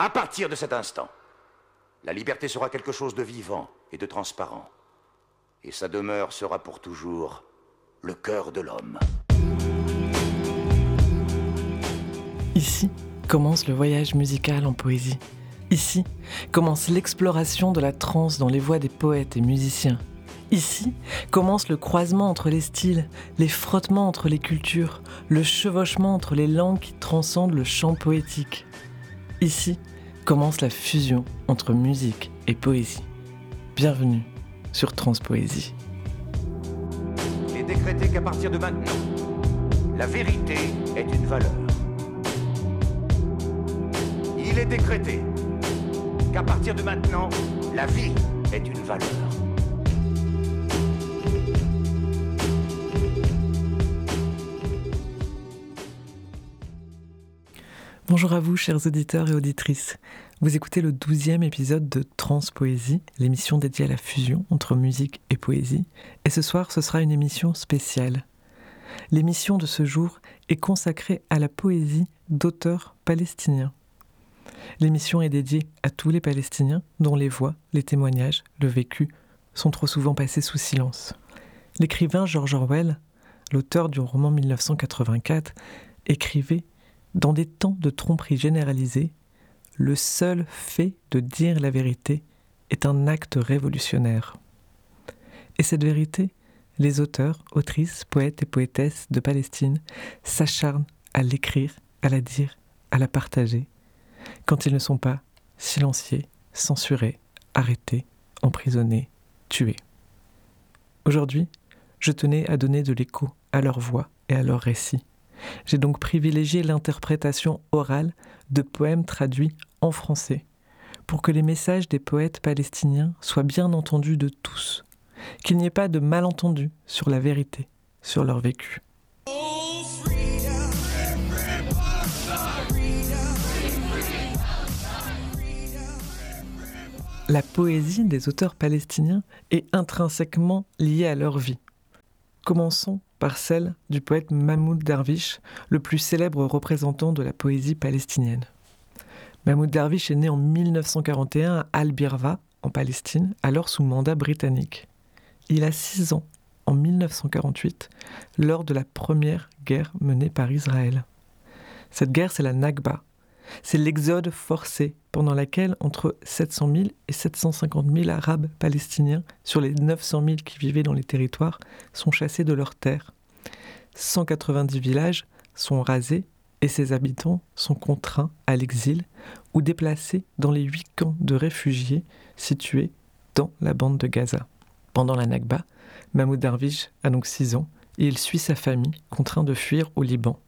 À partir de cet instant, la liberté sera quelque chose de vivant et de transparent. Et sa demeure sera pour toujours le cœur de l'homme. Ici commence le voyage musical en poésie. Ici commence l'exploration de la trance dans les voix des poètes et musiciens. Ici commence le croisement entre les styles, les frottements entre les cultures, le chevauchement entre les langues qui transcendent le chant poétique. Ici commence la fusion entre musique et poésie. Bienvenue sur Transpoésie. Il est décrété qu'à partir de maintenant, la vérité est une valeur. Il est décrété qu'à partir de maintenant, la vie est une valeur. Bonjour à vous, chers auditeurs et auditrices. Vous écoutez le douzième épisode de Transpoésie, l'émission dédiée à la fusion entre musique et poésie. Et ce soir, ce sera une émission spéciale. L'émission de ce jour est consacrée à la poésie d'auteurs palestiniens. L'émission est dédiée à tous les Palestiniens dont les voix, les témoignages, le vécu sont trop souvent passés sous silence. L'écrivain George Orwell, l'auteur du roman 1984, écrivait dans des temps de tromperie généralisée, le seul fait de dire la vérité est un acte révolutionnaire. Et cette vérité, les auteurs, autrices, poètes et poétesses de Palestine s'acharnent à l'écrire, à la dire, à la partager, quand ils ne sont pas silenciés, censurés, arrêtés, emprisonnés, tués. Aujourd'hui, je tenais à donner de l'écho à leur voix et à leurs récits. J'ai donc privilégié l'interprétation orale de poèmes traduits en français, pour que les messages des poètes palestiniens soient bien entendus de tous, qu'il n'y ait pas de malentendu sur la vérité, sur leur vécu. La poésie des auteurs palestiniens est intrinsèquement liée à leur vie. Commençons par celle du poète Mahmoud Darwish, le plus célèbre représentant de la poésie palestinienne. Mahmoud Darwish est né en 1941 à Al-Birva, en Palestine, alors sous mandat britannique. Il a six ans en 1948, lors de la première guerre menée par Israël. Cette guerre, c'est la Nakba. C'est l'exode forcé pendant laquelle entre 700 000 et 750 000 Arabes palestiniens, sur les 900 000 qui vivaient dans les territoires, sont chassés de leurs terres. 190 villages sont rasés et ses habitants sont contraints à l'exil ou déplacés dans les huit camps de réfugiés situés dans la bande de Gaza. Pendant la Nakba, Mahmoud Darwish a donc 6 ans et il suit sa famille contraint de fuir au Liban.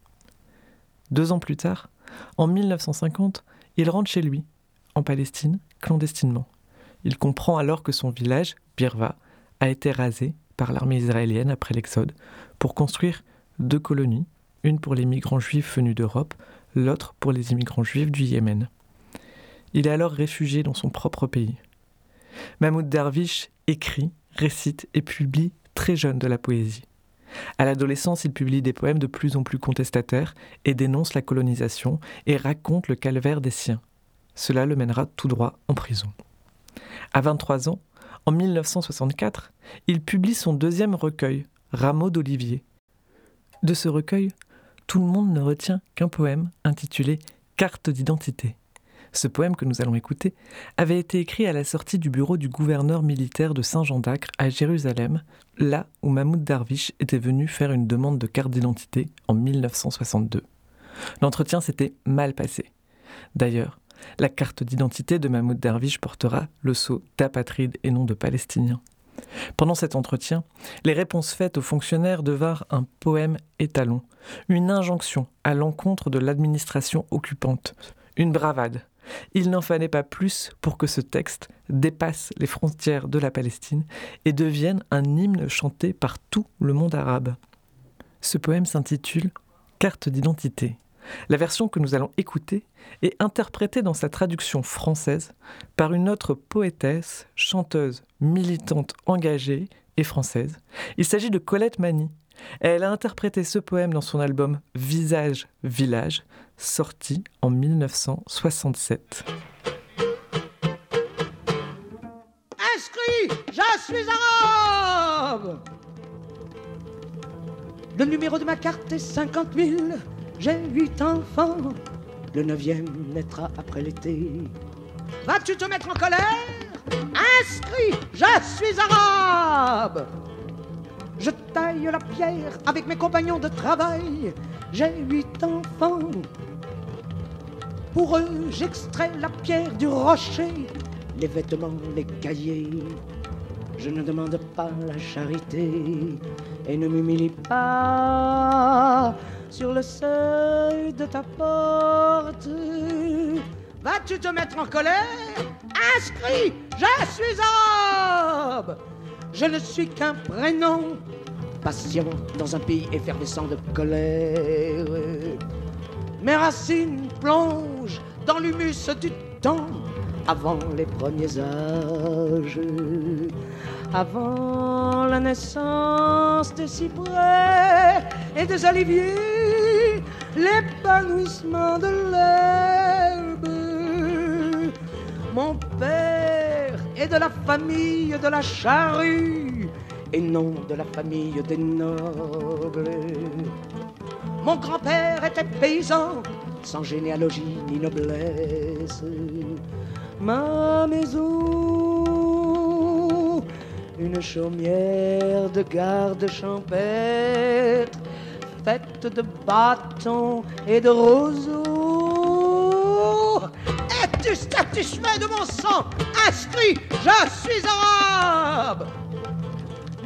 Deux ans plus tard, en 1950, il rentre chez lui, en Palestine, clandestinement. Il comprend alors que son village, Birva, a été rasé par l'armée israélienne après l'Exode pour construire deux colonies, une pour les migrants juifs venus d'Europe, l'autre pour les immigrants juifs du Yémen. Il est alors réfugié dans son propre pays. Mahmoud Darwish écrit, récite et publie très jeune de la poésie. À l'adolescence, il publie des poèmes de plus en plus contestataires et dénonce la colonisation et raconte le calvaire des siens. Cela le mènera tout droit en prison. À 23 ans, en 1964, il publie son deuxième recueil, Rameau d'Olivier. De ce recueil, tout le monde ne retient qu'un poème intitulé Carte d'identité. Ce poème que nous allons écouter avait été écrit à la sortie du bureau du gouverneur militaire de Saint-Jean d'Acre à Jérusalem, là où Mahmoud Darwish était venu faire une demande de carte d'identité en 1962. L'entretien s'était mal passé. D'ailleurs, la carte d'identité de Mahmoud Darwish portera le sceau d'apatride et non de palestinien. Pendant cet entretien, les réponses faites aux fonctionnaires devinrent un poème étalon, une injonction à l'encontre de l'administration occupante, une bravade, il n'en fallait pas plus pour que ce texte dépasse les frontières de la Palestine et devienne un hymne chanté par tout le monde arabe. Ce poème s'intitule Carte d'identité. La version que nous allons écouter est interprétée dans sa traduction française par une autre poétesse, chanteuse, militante engagée et française. Il s'agit de Colette Mani, Elle a interprété ce poème dans son album Visage Village, sorti en 1967. Inscrit, je suis arabe Le numéro de ma carte est 50 000, j'ai huit enfants, le neuvième naîtra après l'été. Vas-tu te mettre en colère? Inscrit, je suis arabe je taille la pierre avec mes compagnons de travail. J'ai huit enfants. Pour eux, j'extrais la pierre du rocher, les vêtements, les cahiers. Je ne demande pas la charité et ne m'humilie pas sur le seuil de ta porte. Vas-tu te mettre en colère? Inscrit, je suis arabe je ne suis qu'un prénom, patient dans un pays effervescent de colère. Mes racines plongent dans l'humus du temps, avant les premiers âges, avant la naissance des cyprès et des oliviers, l'épanouissement de l'herbe. Mon père et de la famille de la charrue et non de la famille des nobles. Mon grand-père était paysan, sans généalogie ni noblesse. Ma maison, une chaumière de garde champêtre, faite de bâtons et de roseaux es-tu satisfait de mon sang Inscrit, je suis arabe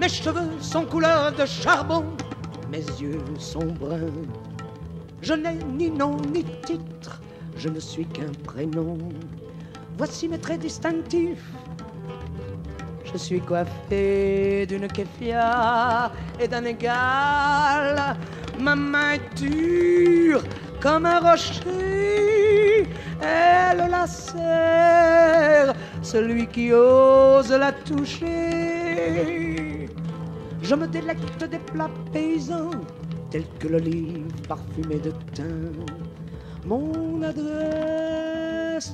Mes cheveux sont couleur de charbon, mes yeux sont bruns. Je n'ai ni nom ni titre, je ne suis qu'un prénom. Voici mes traits distinctifs. Je suis coiffé d'une kéfia et d'un égal. Ma main est dure comme un rocher elle la serre, celui qui ose la toucher. Je me délecte des plats paysans, tels que l'olive parfumée de thym. Mon adresse,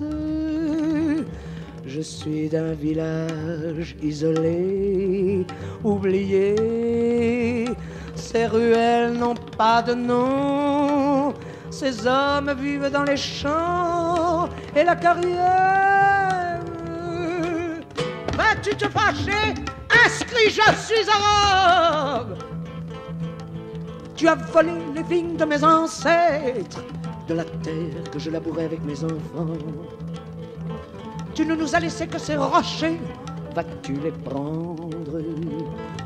je suis d'un village isolé, oublié. Ces ruelles n'ont pas de nom ces hommes vivent dans les champs et la carrière. Vas-tu te fâcher Inscris, je suis arabe. Tu as volé les vignes de mes ancêtres, de la terre que je labourais avec mes enfants. Tu ne nous as laissé que ces rochers. Vas-tu les prendre?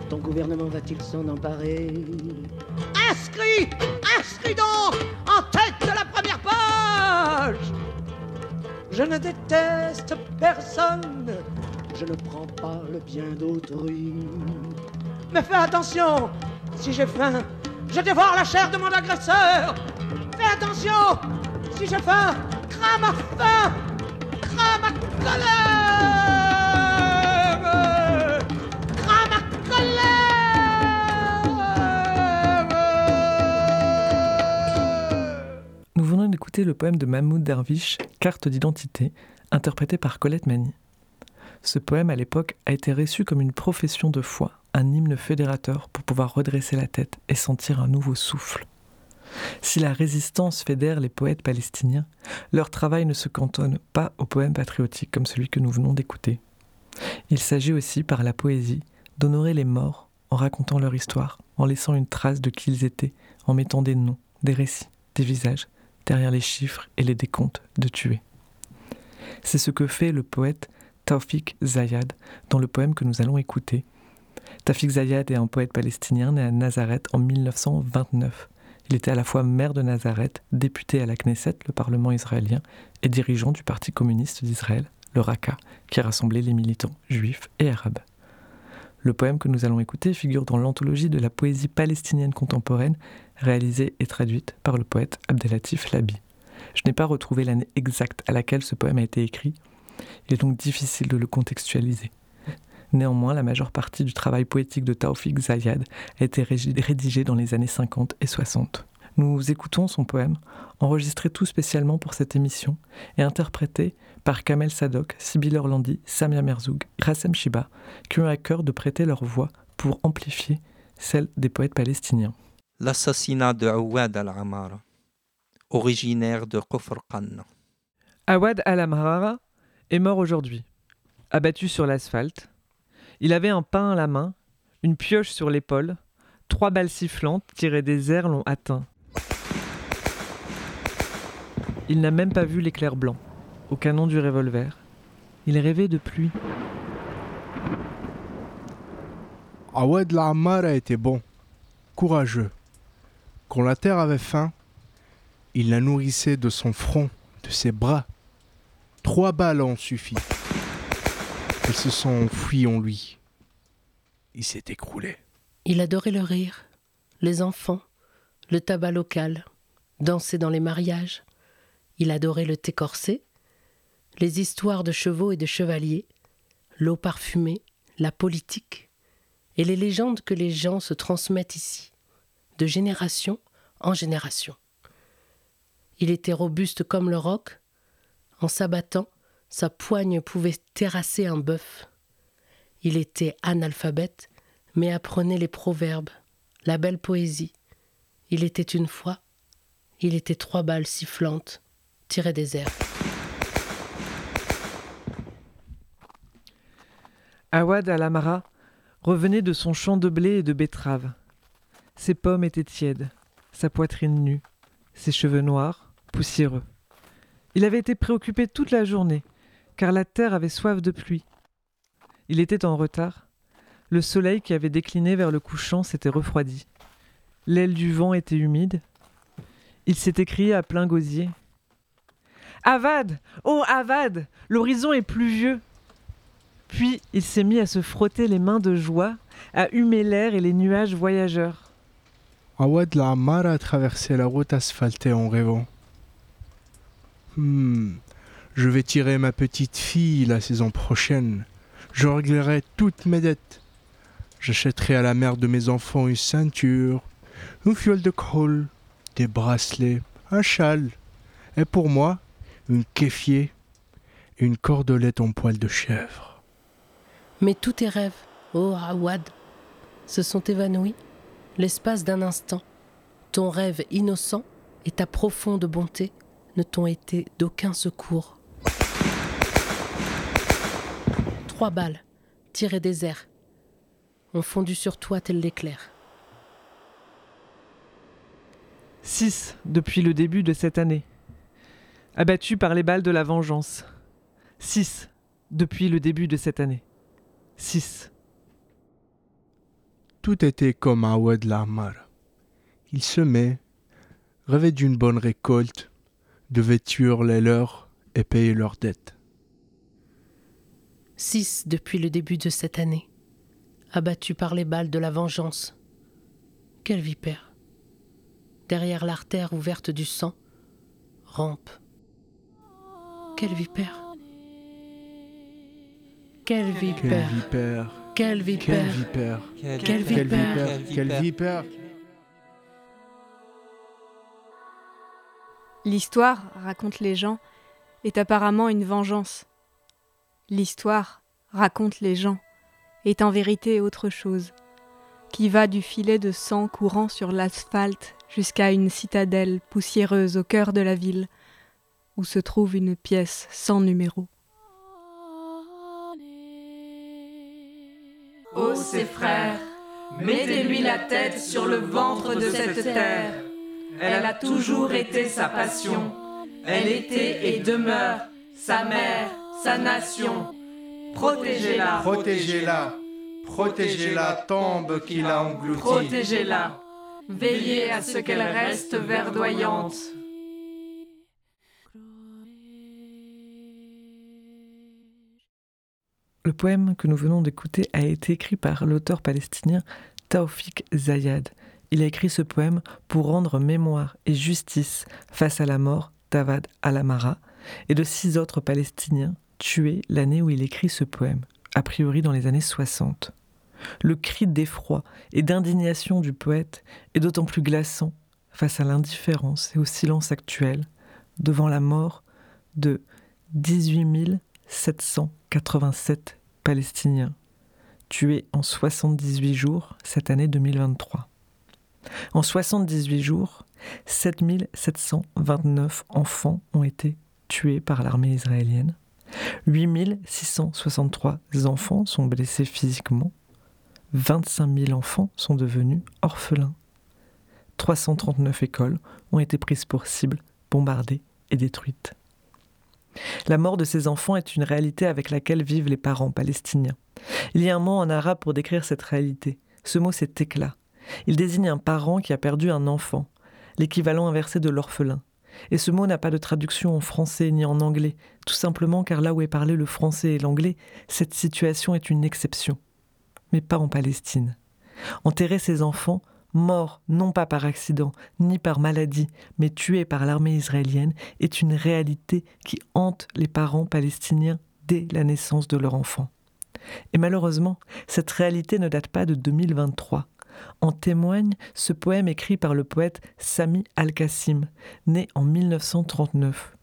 Ton gouvernement va-t-il s'en emparer? Inscris Inscris donc en tête de la première page Je ne déteste personne, je ne prends pas le bien d'autrui. Mais fais attention, si j'ai faim, je dévore la chair de mon agresseur. Fais attention, si j'ai faim, crame ma faim, crame ma colère. Le poème de Mahmoud Darwish, Carte d'identité, interprété par Colette Mani. Ce poème, à l'époque, a été reçu comme une profession de foi, un hymne fédérateur pour pouvoir redresser la tête et sentir un nouveau souffle. Si la résistance fédère les poètes palestiniens, leur travail ne se cantonne pas aux poèmes patriotiques comme celui que nous venons d'écouter. Il s'agit aussi, par la poésie, d'honorer les morts en racontant leur histoire, en laissant une trace de qui ils étaient, en mettant des noms, des récits, des visages, derrière les chiffres et les décomptes de tués. C'est ce que fait le poète Taufik Zayad dans le poème que nous allons écouter. Taufik Zayad est un poète palestinien né à Nazareth en 1929. Il était à la fois maire de Nazareth, député à la Knesset, le Parlement israélien, et dirigeant du Parti communiste d'Israël, le Raqqa, qui rassemblait les militants juifs et arabes. Le poème que nous allons écouter figure dans l'anthologie de la poésie palestinienne contemporaine, réalisée et traduite par le poète Abdelatif Labi. Je n'ai pas retrouvé l'année exacte à laquelle ce poème a été écrit, il est donc difficile de le contextualiser. Néanmoins, la majeure partie du travail poétique de Taoufik Zayad a été rédigée dans les années 50 et 60. Nous écoutons son poème, enregistré tout spécialement pour cette émission et interprété par Kamel Sadok, Sibyl Orlandi, Samia Merzoug, Rassem Shiba, qui ont à cœur de prêter leur voix pour amplifier celle des poètes palestiniens. L'assassinat de Awad al-Amara, originaire de Kofr Awad al-Amara est mort aujourd'hui, abattu sur l'asphalte, il avait un pain à la main, une pioche sur l'épaule, trois balles sifflantes tirées des airs l'ont atteint. Il n'a même pas vu l'éclair blanc, au canon du revolver. Il rêvait de pluie. Awad La'ammar a été bon, courageux. Quand la terre avait faim, il la nourrissait de son front, de ses bras. Trois balles ont suffi. Elles se sont enfuies en lui. Il s'est écroulé. Il adorait le rire, les enfants, le tabac local, danser dans les mariages. Il adorait le thé corsé, les histoires de chevaux et de chevaliers, l'eau parfumée, la politique, et les légendes que les gens se transmettent ici, de génération en génération. Il était robuste comme le roc, en s'abattant, sa poigne pouvait terrasser un bœuf. Il était analphabète, mais apprenait les proverbes, la belle poésie. Il était une fois, il était trois balles sifflantes, tirées des airs. Awad al-Amara revenait de son champ de blé et de betteraves. Ses pommes étaient tièdes, sa poitrine nue, ses cheveux noirs, poussiéreux. Il avait été préoccupé toute la journée, car la terre avait soif de pluie. Il était en retard. Le soleil qui avait décliné vers le couchant s'était refroidi. L'aile du vent était humide. Il s'était crié à plein gosier. Avad Oh Avad L'horizon est pluvieux Puis il s'est mis à se frotter les mains de joie, à humer l'air et les nuages voyageurs. Awad La'ammar a traversé la route asphaltée en rêvant. Hmm, je vais tirer ma petite fille la saison prochaine. Je réglerai toutes mes dettes. J'achèterai à la mère de mes enfants une ceinture, une fiole de colle, des bracelets, un châle, et pour moi, une kéfier une cordelette en poil de chèvre. Mais tous tes rêves, oh Awad, se sont évanouis? L'espace d'un instant. Ton rêve innocent et ta profonde bonté ne t'ont été d'aucun secours. Trois balles, tirées des airs, ont fondu sur toi tel l'éclair. Six depuis le début de cette année. Abattu par les balles de la vengeance. Six depuis le début de cette année. Six. Tout était comme un Awad Lamar. Il semait, rêvait d'une bonne récolte, devait tuer les leurs et payer leurs dettes. Six depuis le début de cette année, abattu par les balles de la vengeance. Quelle vipère Derrière l'artère ouverte du sang, rampe. Quelle vipère Quelle vipère Quelle vipère Quelle vipère. Quelle vipère. Quelle Quelle vipère. vipère. Quelle vipère. L'histoire, raconte les gens, est apparemment une vengeance. L'histoire, raconte les gens, est en vérité autre chose, qui va du filet de sang courant sur l'asphalte jusqu'à une citadelle poussiéreuse au cœur de la ville, où se trouve une pièce sans numéro. Ô ses frères, mettez-lui la tête sur le ventre de cette terre. Elle a toujours été sa passion. Elle était et demeure sa mère, sa nation. Protégez-la, Protégez-la Protégez-la tombe qui l'a engloutie protégez-la. Veillez à ce qu'elle reste verdoyante. Le poème que nous venons d'écouter a été écrit par l'auteur palestinien Taoufik Zayad. Il a écrit ce poème pour rendre mémoire et justice face à la mort d'Avad al-Amara et de six autres Palestiniens tués l'année où il écrit ce poème, a priori dans les années 60. Le cri d'effroi et d'indignation du poète est d'autant plus glaçant face à l'indifférence et au silence actuel devant la mort de 18 787 Palestiniens tués en 78 jours cette année 2023. En 78 jours, 7729 enfants ont été tués par l'armée israélienne. 8663 enfants sont blessés physiquement. 25 000 enfants sont devenus orphelins. 339 écoles ont été prises pour cible, bombardées et détruites. La mort de ces enfants est une réalité avec laquelle vivent les parents palestiniens. Il y a un mot en arabe pour décrire cette réalité. Ce mot, c'est éclat. Il désigne un parent qui a perdu un enfant, l'équivalent inversé de l'orphelin. Et ce mot n'a pas de traduction en français ni en anglais, tout simplement car là où est parlé le français et l'anglais, cette situation est une exception. Mais pas en Palestine. Enterrer ces enfants, morts non pas par accident, ni par maladie, mais tués par l'armée israélienne, est une réalité qui hante les parents palestiniens dès la naissance de leur enfant. Et malheureusement, cette réalité ne date pas de 2023. En témoigne ce poème écrit par le poète Sami Al-Qassim, né en 1939.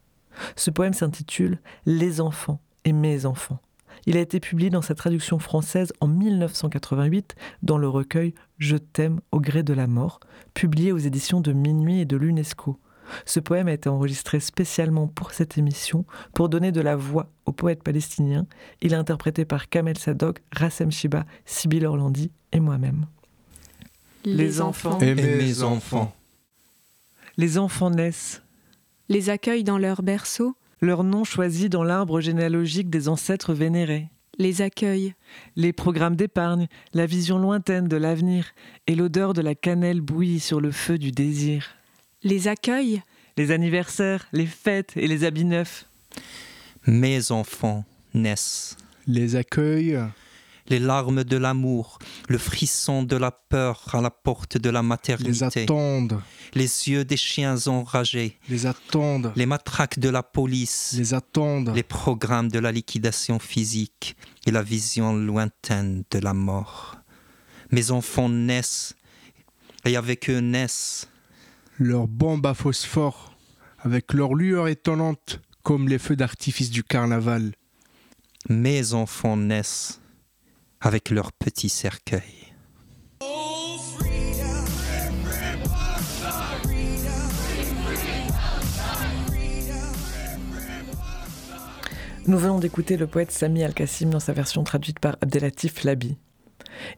Ce poème s'intitule Les enfants et mes enfants. Il a été publié dans sa traduction française en 1988 dans le recueil Je t'aime au gré de la mort, publié aux éditions de Minuit et de l'UNESCO. Ce poème a été enregistré spécialement pour cette émission pour donner de la voix aux poètes palestiniens. Il est interprété par Kamel Sadok, Rassem Shiba, Sibyl Orlandi et moi-même. Les, enfants Et mes enfants. Les enfants naissent, les accueillent dans leur berceau, leur nom choisi dans l'arbre généalogique des ancêtres vénérés. les accueillent, Les programmes d'épargne, la vision lointaine de l'avenir et l'odeur de la cannelle bouillie sur le feu du désir. les accueillent, Les anniversaires, les fêtes et les habits neufs. Mes enfants naissent. Les accueille, Les larmes de l'amour, le frisson de la peur à la porte de la les maternité, attendent, les yeux des chiens enragés, les attendent, les matraques de la police, les attendent, les programmes de la liquidation physique et la vision lointaine de la mort. Mes enfants naissent et avec eux naissent leurs bombes à phosphore, avec leur lueur étonnante, comme les feux d'artifice du carnaval. mes enfants naissent avec leur petit cercueil. Nous venons d'écouter le poète Sami Al-Qassim dans sa version traduite par Abdelatif Labi.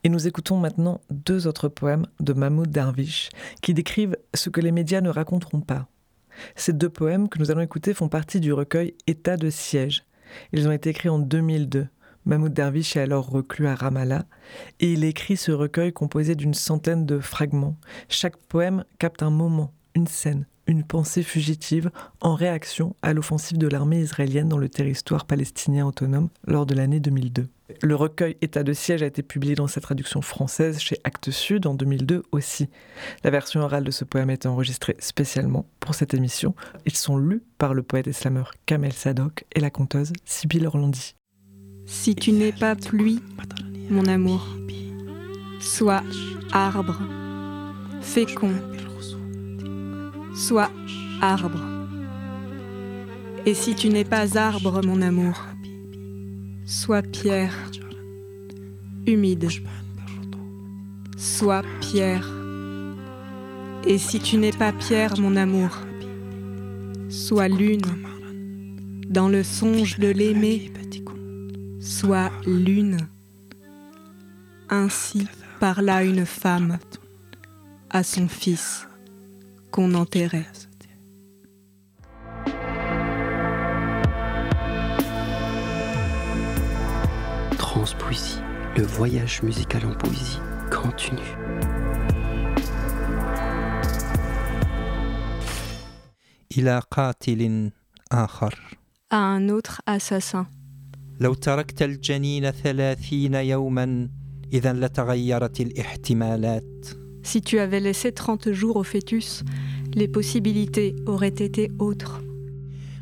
Et nous écoutons maintenant deux autres poèmes de Mahmoud Darwish qui décrivent ce que les médias ne raconteront pas. Ces deux poèmes que nous allons écouter font partie du recueil État de siège. Ils ont été écrits en 2002. Mahmoud Darwish est alors reclus à Ramallah et il écrit ce recueil composé d'une centaine de fragments. Chaque poème capte un moment, une scène, une pensée fugitive en réaction à l'offensive de l'armée israélienne dans le territoire palestinien autonome lors de l'année 2002. Le recueil État de siège a été publié dans sa traduction française chez Actes Sud en 2002 aussi. La version orale de ce poème été enregistrée spécialement pour cette émission. Ils sont lus par le poète et slameur Kamel Sadok et la conteuse Sibyl Orlandi. Si tu n'es pas pluie, mon amour, sois arbre, fécond, sois arbre. Et si tu n'es pas arbre, mon amour, sois pierre, humide, sois pierre. Et si tu n'es pas pierre, mon amour, sois lune, dans le songe de l'aimer, soit l'une. Ainsi parla une femme à son fils qu'on enterrait. Transpoésie, le voyage musical en poésie continue. Il À un autre assassin. لو تركت الجنين ثلاثين يوما إذا لتغيرت الاحتمالات Si tu avais laissé 30 jours au fœtus, les possibilités auraient été autres.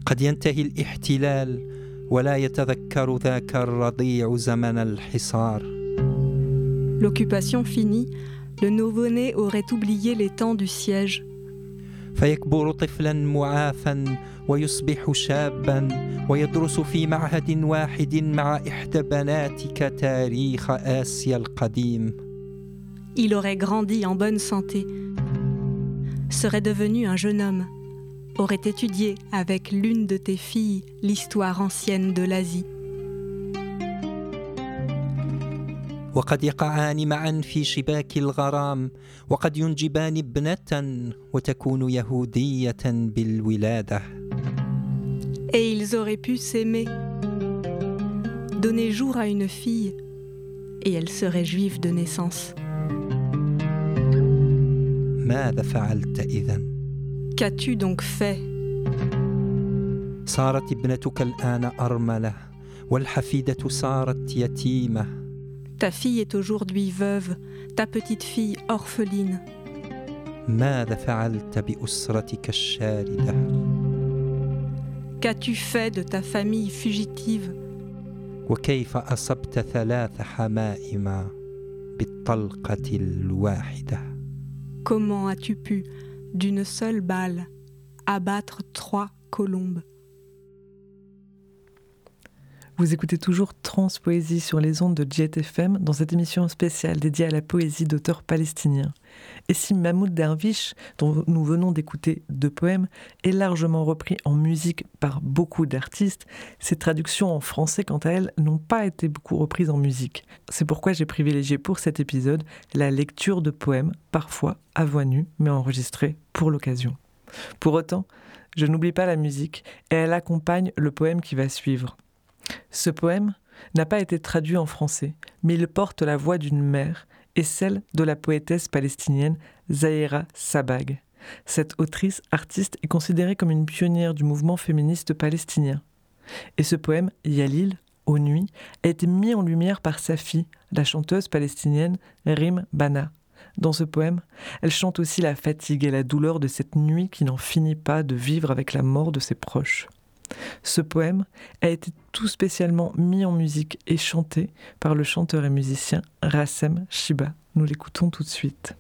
قد ينتهي الاحتلال ولا يتذكر ذاك الرضيع زمن الحصار L'occupation finie, le nouveau-né aurait oublié les temps du siège. فيكبر طفلا معافا ويصبح شابا ويدرس في معهد واحد مع احدى بناتك تاريخ اسيا القديم Il aurait grandi en bonne santé, serait devenu un jeune homme, aurait étudié avec l'une de tes filles l'histoire ancienne de l'Asie. وقد يقعان معا في شباك الغرام وقد ينجبان ابنة وتكون يهودية بالولادة. Et ils auraient pu s'aimer, donner jour à une fille, et elle serait juive de naissance. ماذا فعلت اذا؟ Qu'as-tu donc fait? صارت ابنتك الآن أرملة والحفيدة صارت يتيمة. Ta fille est aujourd'hui veuve, ta petite fille orpheline. Qu'as-tu fait de ta famille fugitive? Comment as-tu pu, d'une seule balle, abattre trois colombes? Vous écoutez toujours Transpoésie sur les ondes de Jet FM dans cette émission spéciale dédiée à la poésie d'auteurs palestiniens. Et si Mahmoud Dervish, dont nous venons d'écouter deux poèmes, est largement repris en musique par beaucoup d'artistes, ses traductions en français, quant à elles, n'ont pas été beaucoup reprises en musique. C'est pourquoi j'ai privilégié pour cet épisode la lecture de poèmes, parfois à voix nue, mais enregistrés pour l'occasion. Pour autant, je n'oublie pas la musique et elle accompagne le poème qui va suivre. Ce poème n'a pas été traduit en français, mais il porte la voix d'une mère et celle de la poétesse palestinienne Zahira Sabag. Cette autrice artiste est considérée comme une pionnière du mouvement féministe palestinien. Et ce poème, Yalil, aux nuits, a été mis en lumière par sa fille, la chanteuse palestinienne Rim Bana. Dans ce poème, elle chante aussi la fatigue et la douleur de cette nuit qui n'en finit pas de vivre avec la mort de ses proches. Ce poème a été tout spécialement mis en musique et chanté par le chanteur et musicien Rassem Shiba. Nous l'écoutons tout de suite.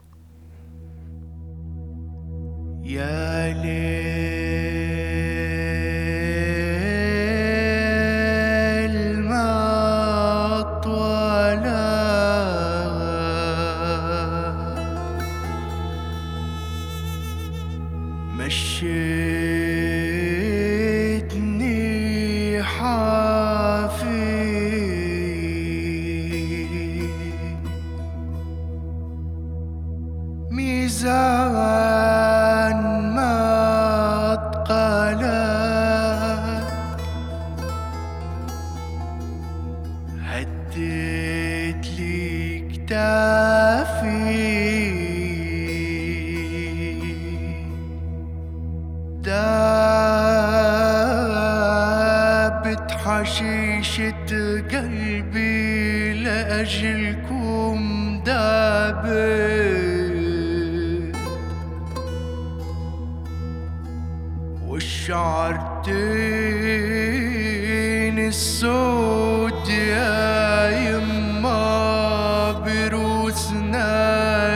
السود يا يما بروسنا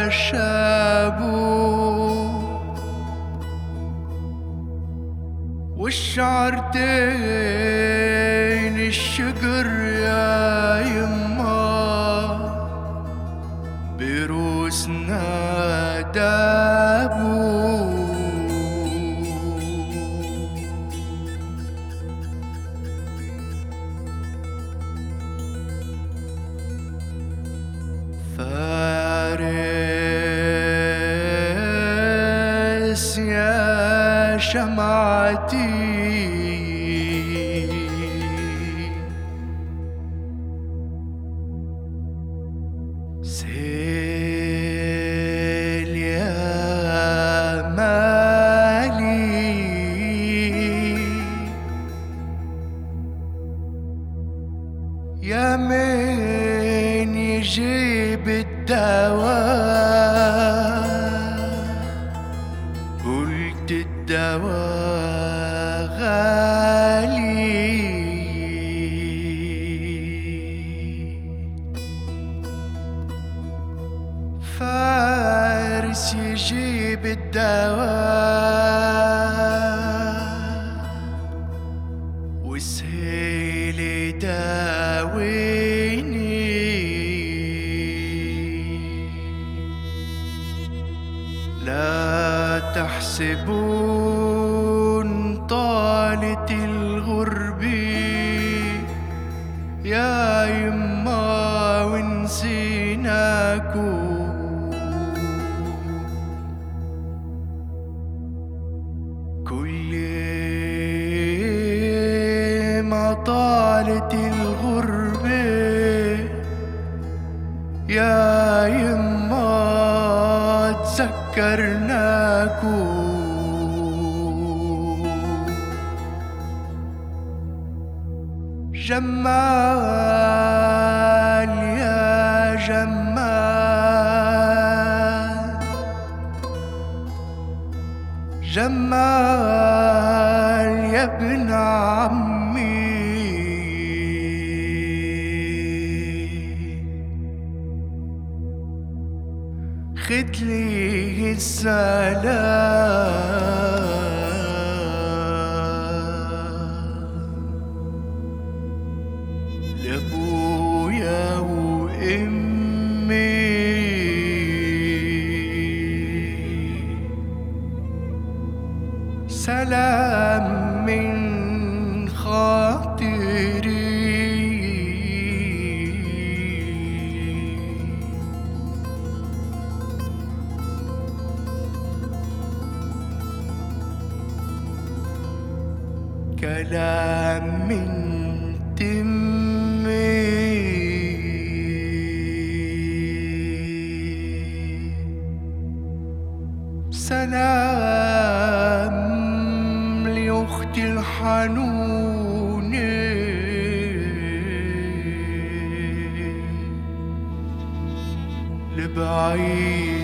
شابو. والشعرتين سلام لأختي الحنونة لبعيد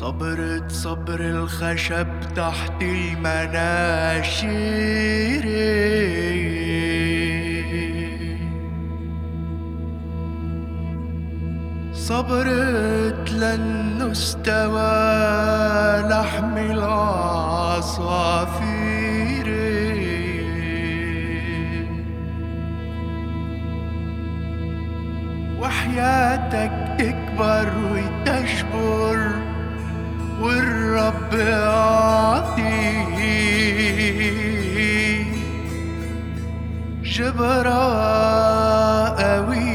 صبرت صبر الخشب تحت المناشير. صبرت لن استوى لحم العصافير. وحياتك تكبر وتشبر والرب يعطيه شبرا قوي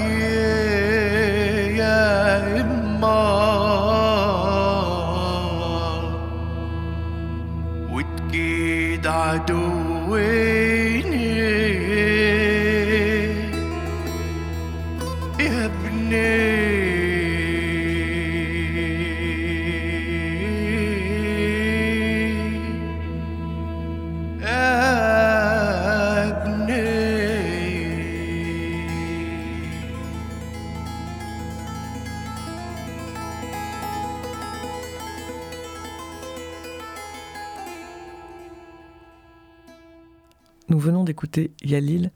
Yalil,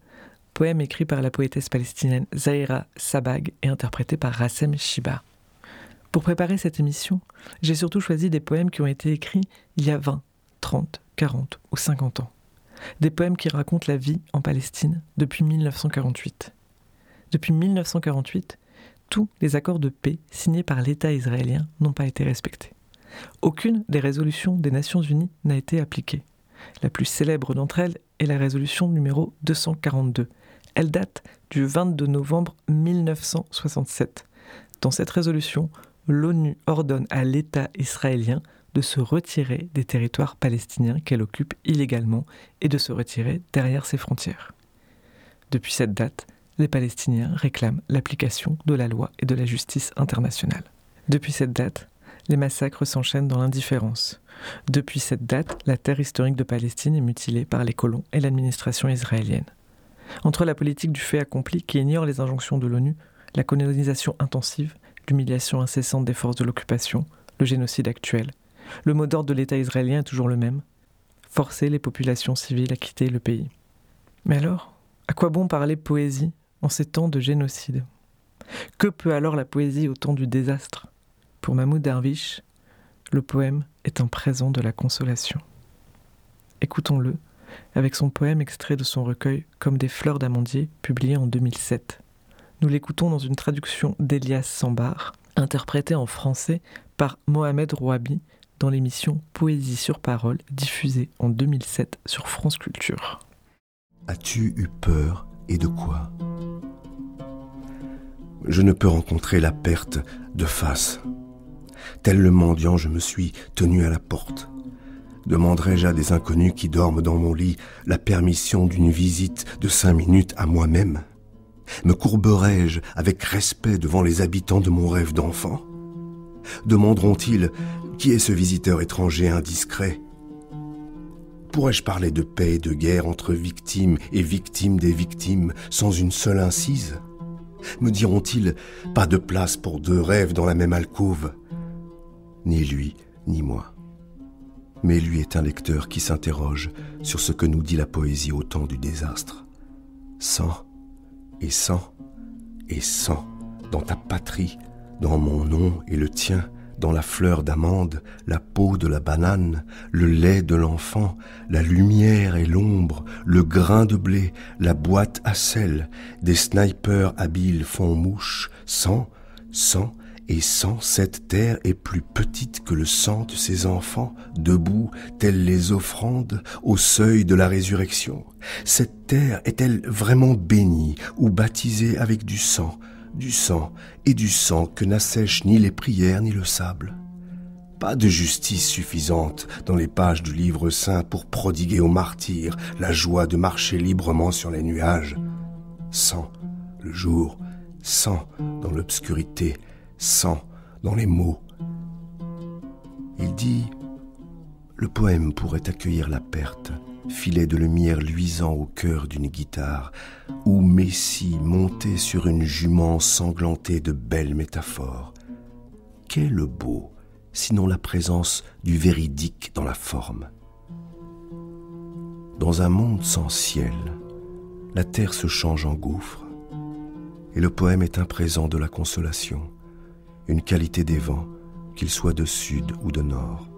poème écrit par la poétesse palestinienne Zahira Sabag et interprété par Rassem Shiba. Pour préparer cette émission, j'ai surtout choisi des poèmes qui ont été écrits il y a 20, 30, 40 ou 50 ans. Des poèmes qui racontent la vie en Palestine depuis 1948. Depuis 1948, tous les accords de paix signés par l'État israélien n'ont pas été respectés. Aucune des résolutions des Nations Unies n'a été appliquée. La plus célèbre d'entre elles la résolution numéro 242. Elle date du 22 novembre 1967. Dans cette résolution, l'ONU ordonne à l'État israélien de se retirer des territoires palestiniens qu'elle occupe illégalement et de se retirer derrière ses frontières. Depuis cette date, les Palestiniens réclament l'application de la loi et de la justice internationale. Depuis cette date, les massacres s'enchaînent dans l'indifférence. Depuis cette date, la terre historique de Palestine est mutilée par les colons et l'administration israélienne. Entre la politique du fait accompli qui ignore les injonctions de l'ONU, la colonisation intensive, l'humiliation incessante des forces de l'occupation, le génocide actuel, le mot d'ordre de l'État israélien est toujours le même forcer les populations civiles à quitter le pays. Mais alors, à quoi bon parler poésie en ces temps de génocide? Que peut alors la poésie au temps du désastre? Pour Mahmoud Darwish, le poème est un présent de la consolation. Écoutons-le avec son poème extrait de son recueil Comme des fleurs d'amandier, publié en 2007. Nous l'écoutons dans une traduction d'Elias Sambar, interprétée en français par Mohamed Rouabi dans l'émission Poésie sur parole, diffusée en 2007 sur France Culture. As-tu eu peur et de quoi? Je ne peux rencontrer la perte de face. Tel le mendiant, je me suis tenu à la porte. Demanderai-je à des inconnus qui dorment dans mon lit la permission d'une visite de cinq minutes à moi-même? Me courberai-je avec respect devant les habitants de mon rêve d'enfant? Demanderont-ils qui est ce visiteur étranger indiscret? Pourrais-je parler de paix et de guerre entre victimes et victimes des victimes sans une seule incise? Me diront-ils pas de place pour deux rêves dans la même alcôve Ni lui, ni moi. Mais lui est un lecteur qui s'interroge sur ce que nous dit la poésie au temps du désastre. Sang et sang et sang dans ta patrie, dans mon nom et le tien, dans la fleur d'amande, la peau de la banane, le lait de l'enfant, la lumière et l'ombre, le grain de blé, la boîte à sel, des snipers habiles font mouche, sang, sang, et sans cette terre est plus petite que le sang de ses enfants, debout, telles les offrandes, au seuil de la résurrection. Cette terre est-elle vraiment bénie ou baptisée avec du sang, du sang et du sang que n'assèchent ni les prières ni le sable? Pas de justice suffisante dans les pages du livre saint pour prodiguer aux martyrs la joie de marcher librement sur les nuages. Sang, le jour, sang dans l'obscurité, sang dans les mots. Il dit, le poème pourrait accueillir la perte, filet de lumière luisant au cœur d'une guitare, ou Messie monté sur une jument sanglantée de belles métaphores. Qu'est le beau, sinon la présence du véridique dans la forme? Dans un monde sans ciel, la terre se change en gouffre, et le poème est un présent de la consolation, une qualité des vents, qu'ils soient de sud ou de nord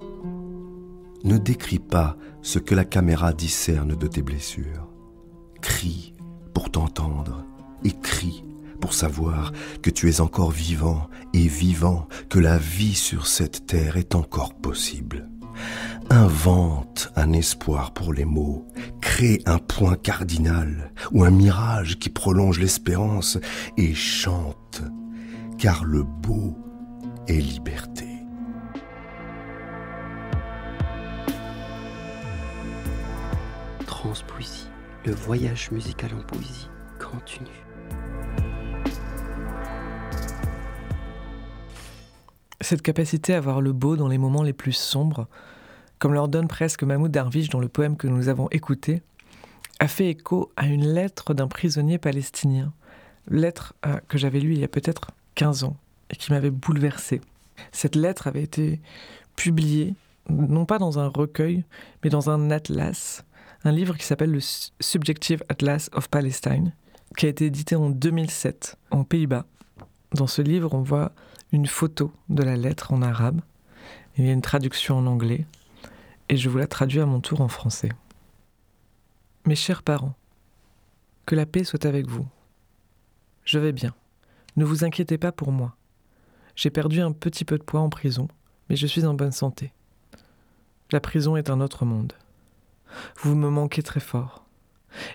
ne décris pas ce que la caméra discerne de tes blessures. Crie pour t'entendre et crie pour savoir que tu es encore vivant et vivant, que la vie sur cette terre est encore possible. Invente un espoir pour les mots, crée un point cardinal ou un mirage qui prolonge l'espérance et chante, car le beau est liberté. Transpoésie, le voyage musical en poésie continue. Cette capacité à voir le beau dans les moments les plus sombres, comme l'ordonne presque Mahmoud Darwish dans le poème que nous avons écouté, a fait écho à une lettre d'un prisonnier palestinien, lettre euh, que j'avais lue il y a peut-être 15 ans et qui m'avait bouleversé. Cette lettre avait été publiée, non pas dans un recueil, mais dans un atlas un livre qui s'appelle le Subjective Atlas of Palestine, qui a été édité en 2007 en Pays-Bas. Dans ce livre, on voit une photo de la lettre en arabe. Il y a une traduction en anglais et je vous la traduis à mon tour en français. Mes chers parents, que la paix soit avec vous. Je vais bien. Ne vous inquiétez pas pour moi. J'ai perdu un petit peu de poids en prison, mais je suis en bonne santé. La prison est un autre monde. Vous me manquez très fort.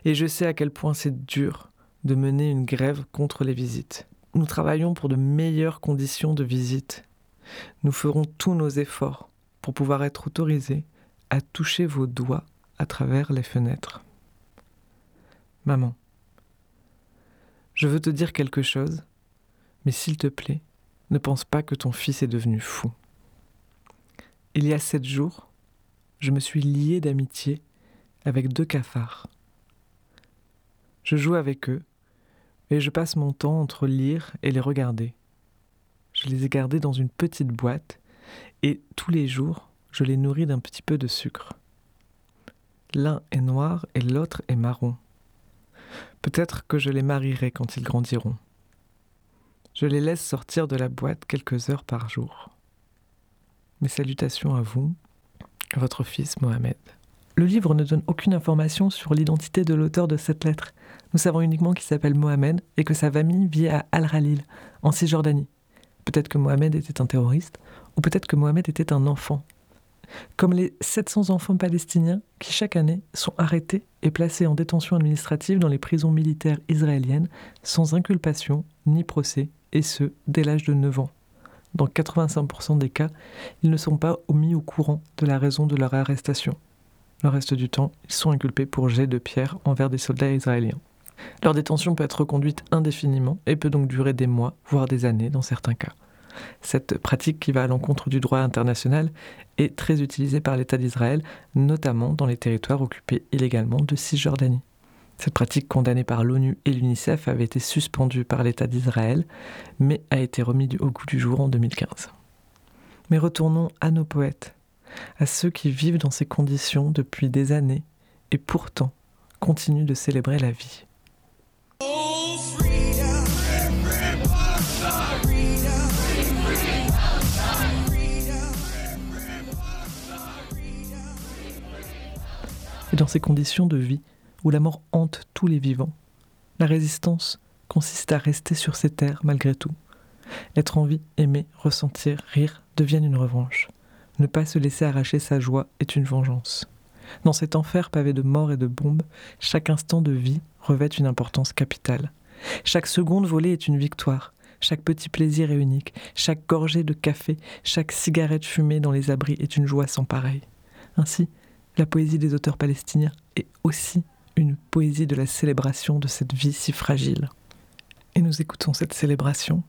Et je sais à quel point c'est dur de mener une grève contre les visites. Nous travaillons pour de meilleures conditions de visite. Nous ferons tous nos efforts pour pouvoir être autorisés à toucher vos doigts à travers les fenêtres. Maman, je veux te dire quelque chose, mais s'il te plaît, ne pense pas que ton fils est devenu fou. Il y a sept jours, je me suis lié d'amitié avec deux cafards. Je joue avec eux et je passe mon temps entre lire et les regarder. Je les ai gardés dans une petite boîte et tous les jours, je les nourris d'un petit peu de sucre. L'un est noir et l'autre est marron. Peut-être que je les marierai quand ils grandiront. Je les laisse sortir de la boîte quelques heures par jour. Mes salutations à vous, votre fils Mohamed. Le livre ne donne aucune information sur l'identité de l'auteur de cette lettre. Nous savons uniquement qu'il s'appelle Mohamed et que sa famille vit à Al-Ralil, en Cisjordanie. Peut-être que Mohamed était un terroriste, ou peut-être que Mohamed était un enfant. Comme les 700 enfants palestiniens qui chaque année sont arrêtés et placés en détention administrative dans les prisons militaires israéliennes sans inculpation ni procès, et ce, dès l'âge de 9 ans. Dans 85% des cas, ils ne sont pas mis au courant de la raison de leur arrestation. Le reste du temps, ils sont inculpés pour jet de pierre envers des soldats israéliens. Leur détention peut être reconduite indéfiniment et peut donc durer des mois, voire des années dans certains cas. Cette pratique qui va à l'encontre du droit international est très utilisée par l'État d'Israël, notamment dans les territoires occupés illégalement de Cisjordanie. Cette pratique condamnée par l'ONU et l'UNICEF avait été suspendue par l'État d'Israël, mais a été remise au goût du jour en 2015. Mais retournons à nos poètes, à ceux qui vivent dans ces conditions depuis des années et pourtant continuent de célébrer la vie. Et dans ces conditions de vie, où la mort hante tous les vivants, la résistance consiste à rester sur ces terres malgré tout. Être en vie, aimer, ressentir, rire deviennent une revanche. Ne pas se laisser arracher sa joie est une vengeance. Dans cet enfer pavé de morts et de bombes, chaque instant de vie revêt une importance capitale. Chaque seconde volée est une victoire. Chaque petit plaisir est unique. Chaque gorgée de café, chaque cigarette fumée dans les abris est une joie sans pareille. Ainsi, la poésie des auteurs palestiniens est aussi une poésie de la célébration de cette vie si fragile. Et nous écoutons cette célébration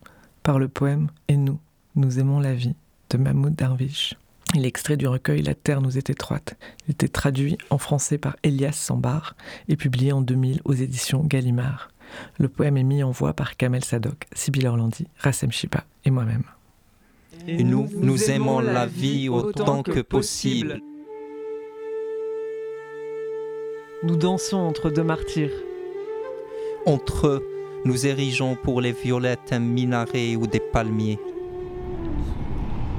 par le poème Et nous, nous aimons la vie de Mahmoud Darwish. Il extrait du recueil La Terre nous est étroite. Il était traduit en français par Elias Sambar et publié en 2000 aux éditions Gallimard. Le poème est mis en voix par Kamel Sadok, Sibyl Orlandi, Rassem Shiba et moi-même. Et nous, nous aimons la vie autant que possible. Nous dansons entre deux martyrs. Entre eux, nous érigeons pour les violettes un minaret ou des palmiers.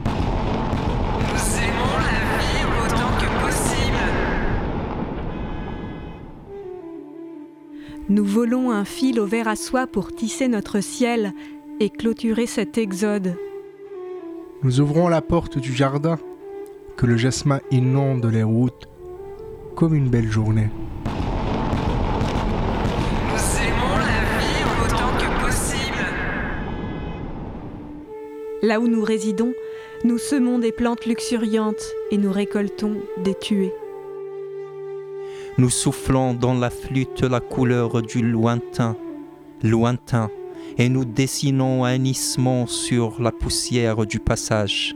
Nous aimons la vie autant que possible. Nous volons un fil au verre à soie pour tisser notre ciel et clôturer cet exode. Nous ouvrons la porte du jardin, que le jasmin inonde les routes comme une belle journée. Nous aimons la vie autant que possible. Là où nous résidons, nous semons des plantes luxuriantes et nous récoltons des tués. Nous soufflons dans la flûte la couleur du lointain, lointain, et nous dessinons un hissement sur la poussière du passage.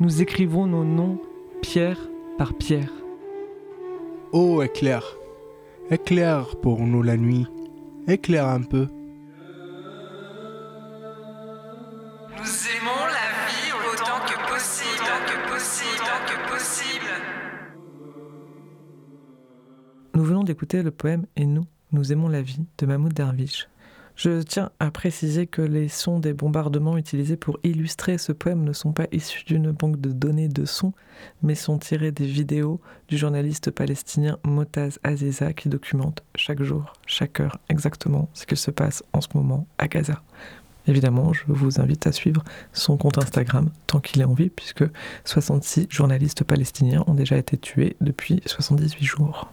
Nous écrivons nos noms pierre par pierre. Oh, éclaire, éclaire pour nous la nuit, éclaire un peu. Nous aimons la vie autant que possible, autant que possible, autant que possible. Nous venons d'écouter le poème Et nous, nous aimons la vie de Mahmoud Darwish. Je tiens à préciser que les sons des bombardements utilisés pour illustrer ce poème ne sont pas issus d'une banque de données de sons, mais sont tirés des vidéos du journaliste palestinien Motaz Aziza qui documente chaque jour, chaque heure exactement ce qu'il se passe en ce moment à Gaza. Évidemment, je vous invite à suivre son compte Instagram tant qu'il est en vie, puisque 66 journalistes palestiniens ont déjà été tués depuis 78 jours.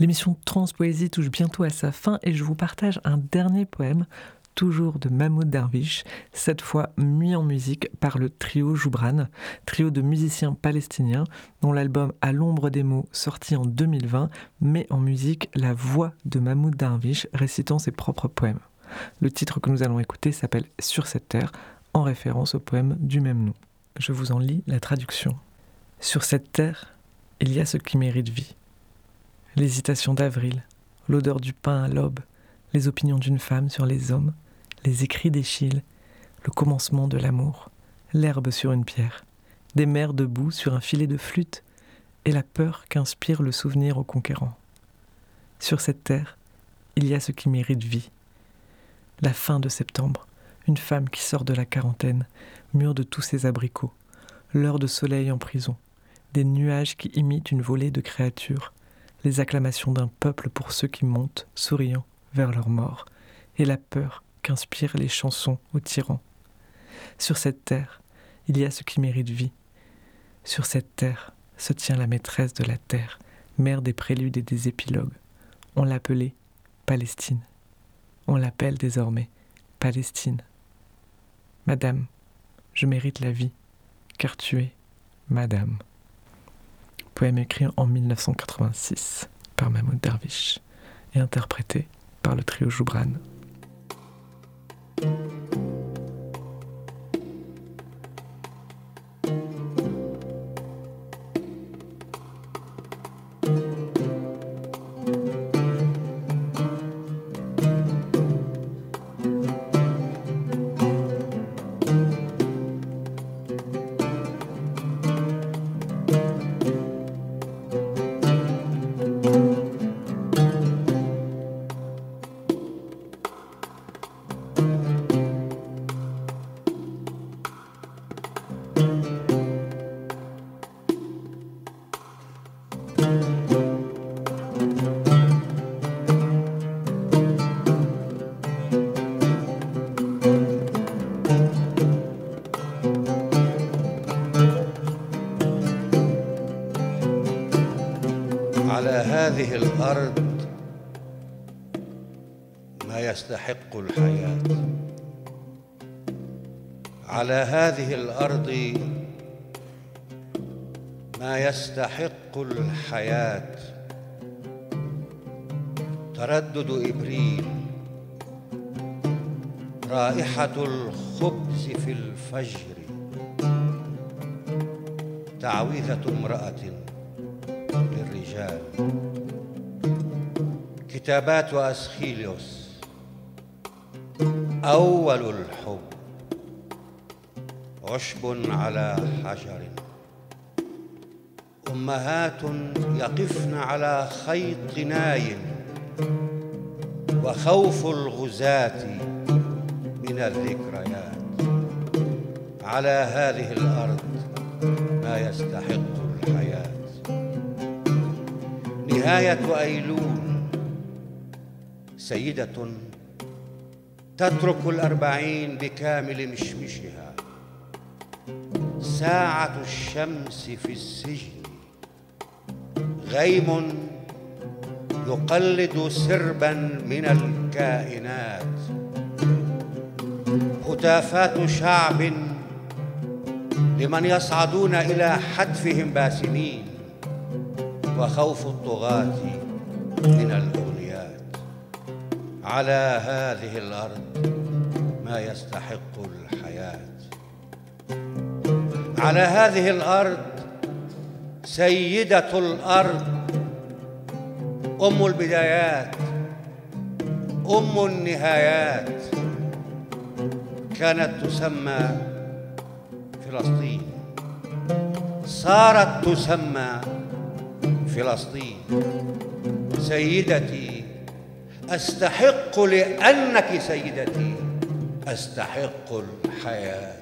L'émission Transpoésie touche bientôt à sa fin et je vous partage un dernier poème, toujours de Mahmoud Darwish, cette fois mis en musique par le trio Joubran, trio de musiciens palestiniens dont l'album À l'ombre des mots, sorti en 2020, met en musique la voix de Mahmoud Darwish récitant ses propres poèmes. Le titre que nous allons écouter s'appelle Sur cette terre, en référence au poème du même nom. Je vous en lis la traduction. Sur cette terre, il y a ce qui mérite vie l'hésitation d'avril, l'odeur du pain à l'aube, les opinions d'une femme sur les hommes, les écrits d'Échille, le commencement de l'amour, l'herbe sur une pierre, des mers debout sur un filet de flûte, et la peur qu'inspire le souvenir au conquérant. Sur cette terre, il y a ce qui mérite vie. La fin de septembre, une femme qui sort de la quarantaine, mûre de tous ses abricots, l'heure de soleil en prison, des nuages qui imitent une volée de créatures, les acclamations d'un peuple pour ceux qui montent, souriant, vers leur mort, et la peur qu'inspirent les chansons aux tyrans. Sur cette terre, il y a ce qui mérite vie. Sur cette terre se tient la maîtresse de la terre, mère des préludes et des épilogues. On l'appelait Palestine. On l'appelle désormais Palestine. Madame, je mérite la vie, car tu es Madame poème écrit en 1986 par Mahmoud Darwish et interprété par le trio Joubran. الأرض ما يستحق الحياة. تردد إبريل. رائحة الخبز في الفجر. تعويذة امرأة للرجال. كتابات أسخيليوس أول الحب. عشب على حجر. أمهات يقفن على خيط ناي وخوف الغزاة من الذكريات. على هذه الأرض ما يستحق الحياة. نهاية أيلول سيدة تترك الأربعين بكامل مشمشها. ساعة الشمس في السجن. غيم يقلد سربا من الكائنات. هتافات شعب لمن يصعدون إلى حتفهم باسمين وخوف الطغاة من الأغنيات. على هذه الأرض ما يستحق الحياة. على هذه الأرض سيدة الأرض أم البدايات أم النهايات. كانت تسمى فلسطين. صارت تسمى فلسطين. سيدتي أستحق لأنك سيدتي أستحق الحياة.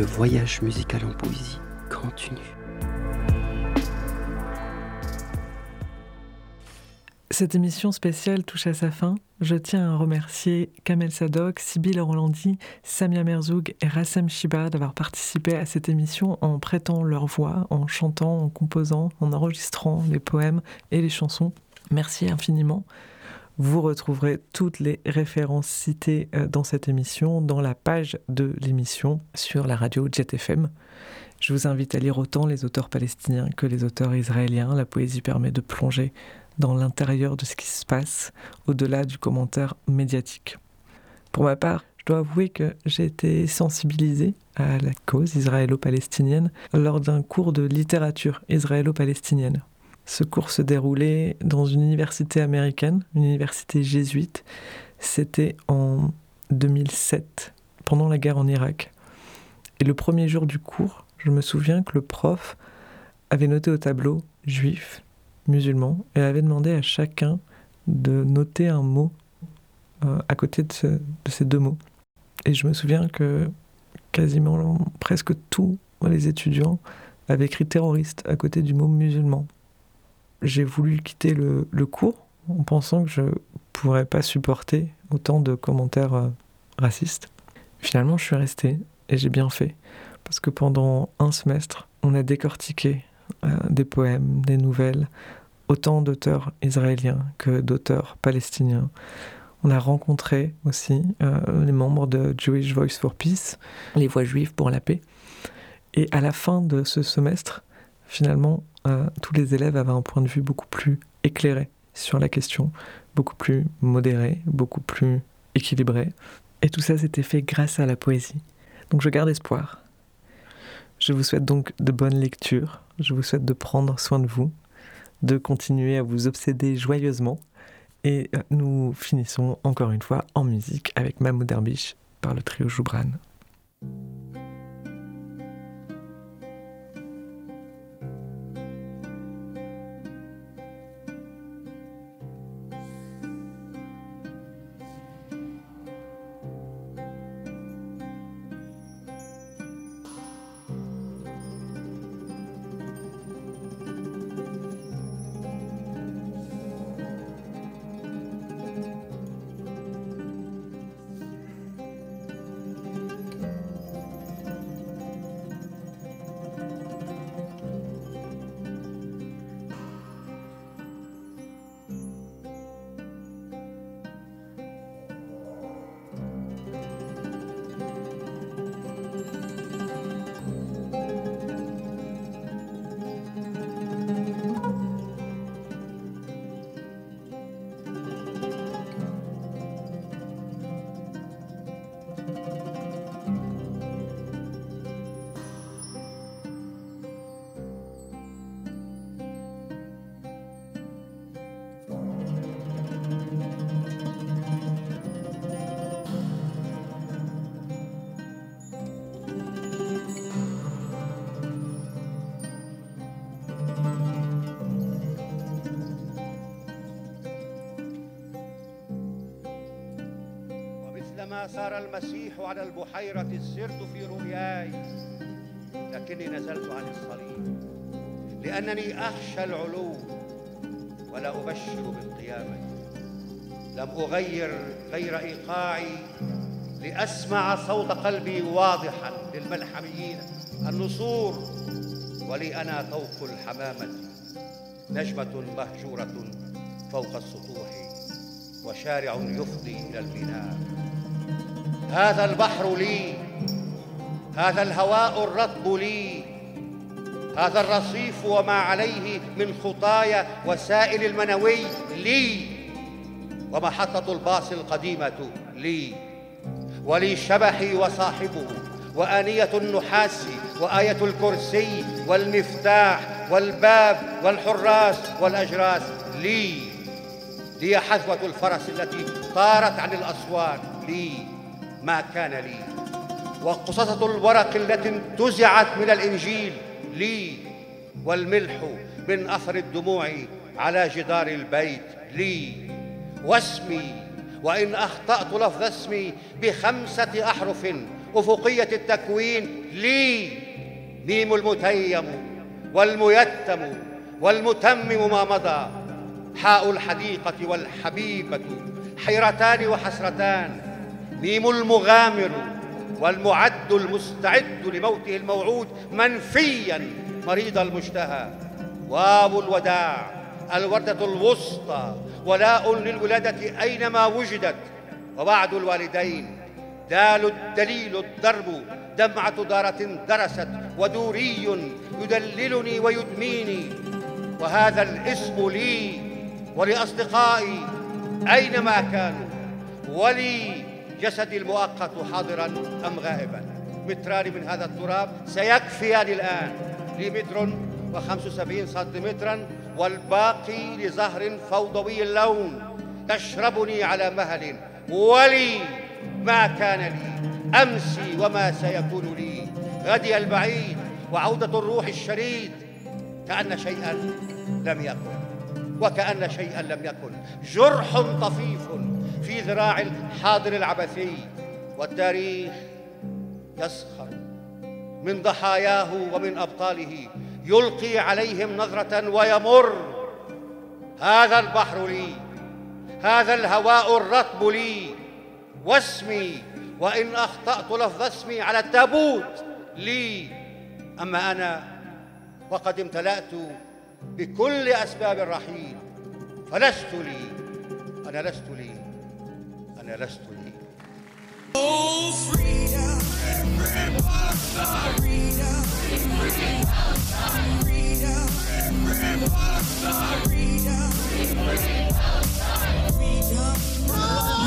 Le voyage musical en poésie continue. Cette émission spéciale touche à sa fin. Je tiens à remercier Kamel Sadok, Sybille Rolandi, Samia Merzoug et Rassem Shiba d'avoir participé à cette émission en prêtant leur voix, en chantant, en composant, en enregistrant les poèmes et les chansons. Merci infiniment. Vous retrouverez toutes les références citées euh, dans cette émission dans la page de l'émission sur la radio Jet FM. Je vous invite à lire autant les auteurs palestiniens que les auteurs israéliens. La poésie permet de plonger dans l'intérieur de ce qui se passe, au-delà du commentaire médiatique. Pour ma part, je dois avouer que j'ai été sensibilisé à la cause israélo-palestinienne lors d'un cours de littérature israélo-palestinienne. Ce cours se déroulait dans une université américaine, une université jésuite. C'était en 2007, pendant la guerre en Irak. Et le premier jour du cours, je me souviens que le prof avait noté au tableau juif, musulman, et avait demandé à chacun de noter un mot euh, à côté de, de, ces deux mots. Et je me souviens que quasiment presque tous les étudiants avaient écrit terroriste à côté du mot musulman j'ai voulu quitter le, cours en pensant que je pourrais pas supporter autant de commentaires euh, racistes. Finalement, je suis resté et j'ai bien fait parce que pendant un semestre, on a décortiqué euh, des poèmes, des nouvelles, autant d'auteurs israéliens que d'auteurs palestiniens. On a rencontré aussi euh, les membres de Jewish Voice for Peace, les voix juives pour la paix. Et à la fin de ce semestre, finalement, euh, tous les élèves avaient un point de vue beaucoup plus éclairé sur la question, beaucoup plus modéré, beaucoup plus équilibré. Et tout ça s'était fait grâce à la poésie. Donc je garde espoir. Je vous souhaite donc de bonnes lectures, je vous souhaite de prendre soin de vous, de continuer à vous obséder joyeusement. Et euh, nous finissons encore une fois en musique avec Mahmoud Derbiche par le trio Joubran. لم أغير غير إيقاعي لأسمع صوت قلبي واضحا للملحميين. النصور ولي أنا طوق الحمامة نجمة مهجورة فوق السطوح وشارع يفضي إلى الميناء. هذا البحر لي هذا الهواء الرطب لي هذا الرصيف وما عليه من خطايا وسائل المنوي لي. ومحطة الباص القديمة لي ولي شبحي وصاحبه وآنية النحاس وآية الكرسي والمفتاح والباب والحراس والأجراس لي. لي حذوة الفرس التي طارت عن الأسوار لي. ما كان لي. وقصصة الورق التي انتزعت من الإنجيل لي. والملح من أثر الدموع على جدار البيت لي. واسمي وإن أخطأت لفظ اسمي بخمسة أحرف أفقية التكوين لي. ميم المتيم والميتم والمتمم ما مضى. حاء الحديقة والحبيبة حيرتان وحسرتان. ميم المغامر والمعد المستعد لموته الموعود منفيا مريض المشتهى. واو الوداع. الوردة الوسطى ولاء للولادة أينما وجدت وبعد الوالدين دال الدليل الضرب دمعة دارة درست ودوري يدللني ويدميني وهذا الاسم لي ولأصدقائي أينما كانوا ولي جسدي المؤقت حاضرا أم غائبا. متران من هذا التراب سيكفيان الآن لي متر وخمس وسبعين سنتيمترا والباقي لزهر فوضوي اللون تشربني على مهل. ولي ما كان لي أمسي وما سيكون لي. غدي البعيد وعودة الروح الشريد. كأن شيئا لم يكن وكأن شيئا لم يكن. جرح طفيف في ذراع الحاضر العبثي. والتاريخ يسخر من ضحاياه ومن أبطاله. يلقي عليهم نظرة ويمر. هذا البحر لي هذا الهواء الرطب لي. واسمي وإن أخطأت لفظ اسمي على التابوت لي. أما أنا وقد امتلأت بكل أسباب الرحيل. فلست لي أنا لست لي أنا لست لي. Oh, freedom. Freedom. Freedom. Freedom.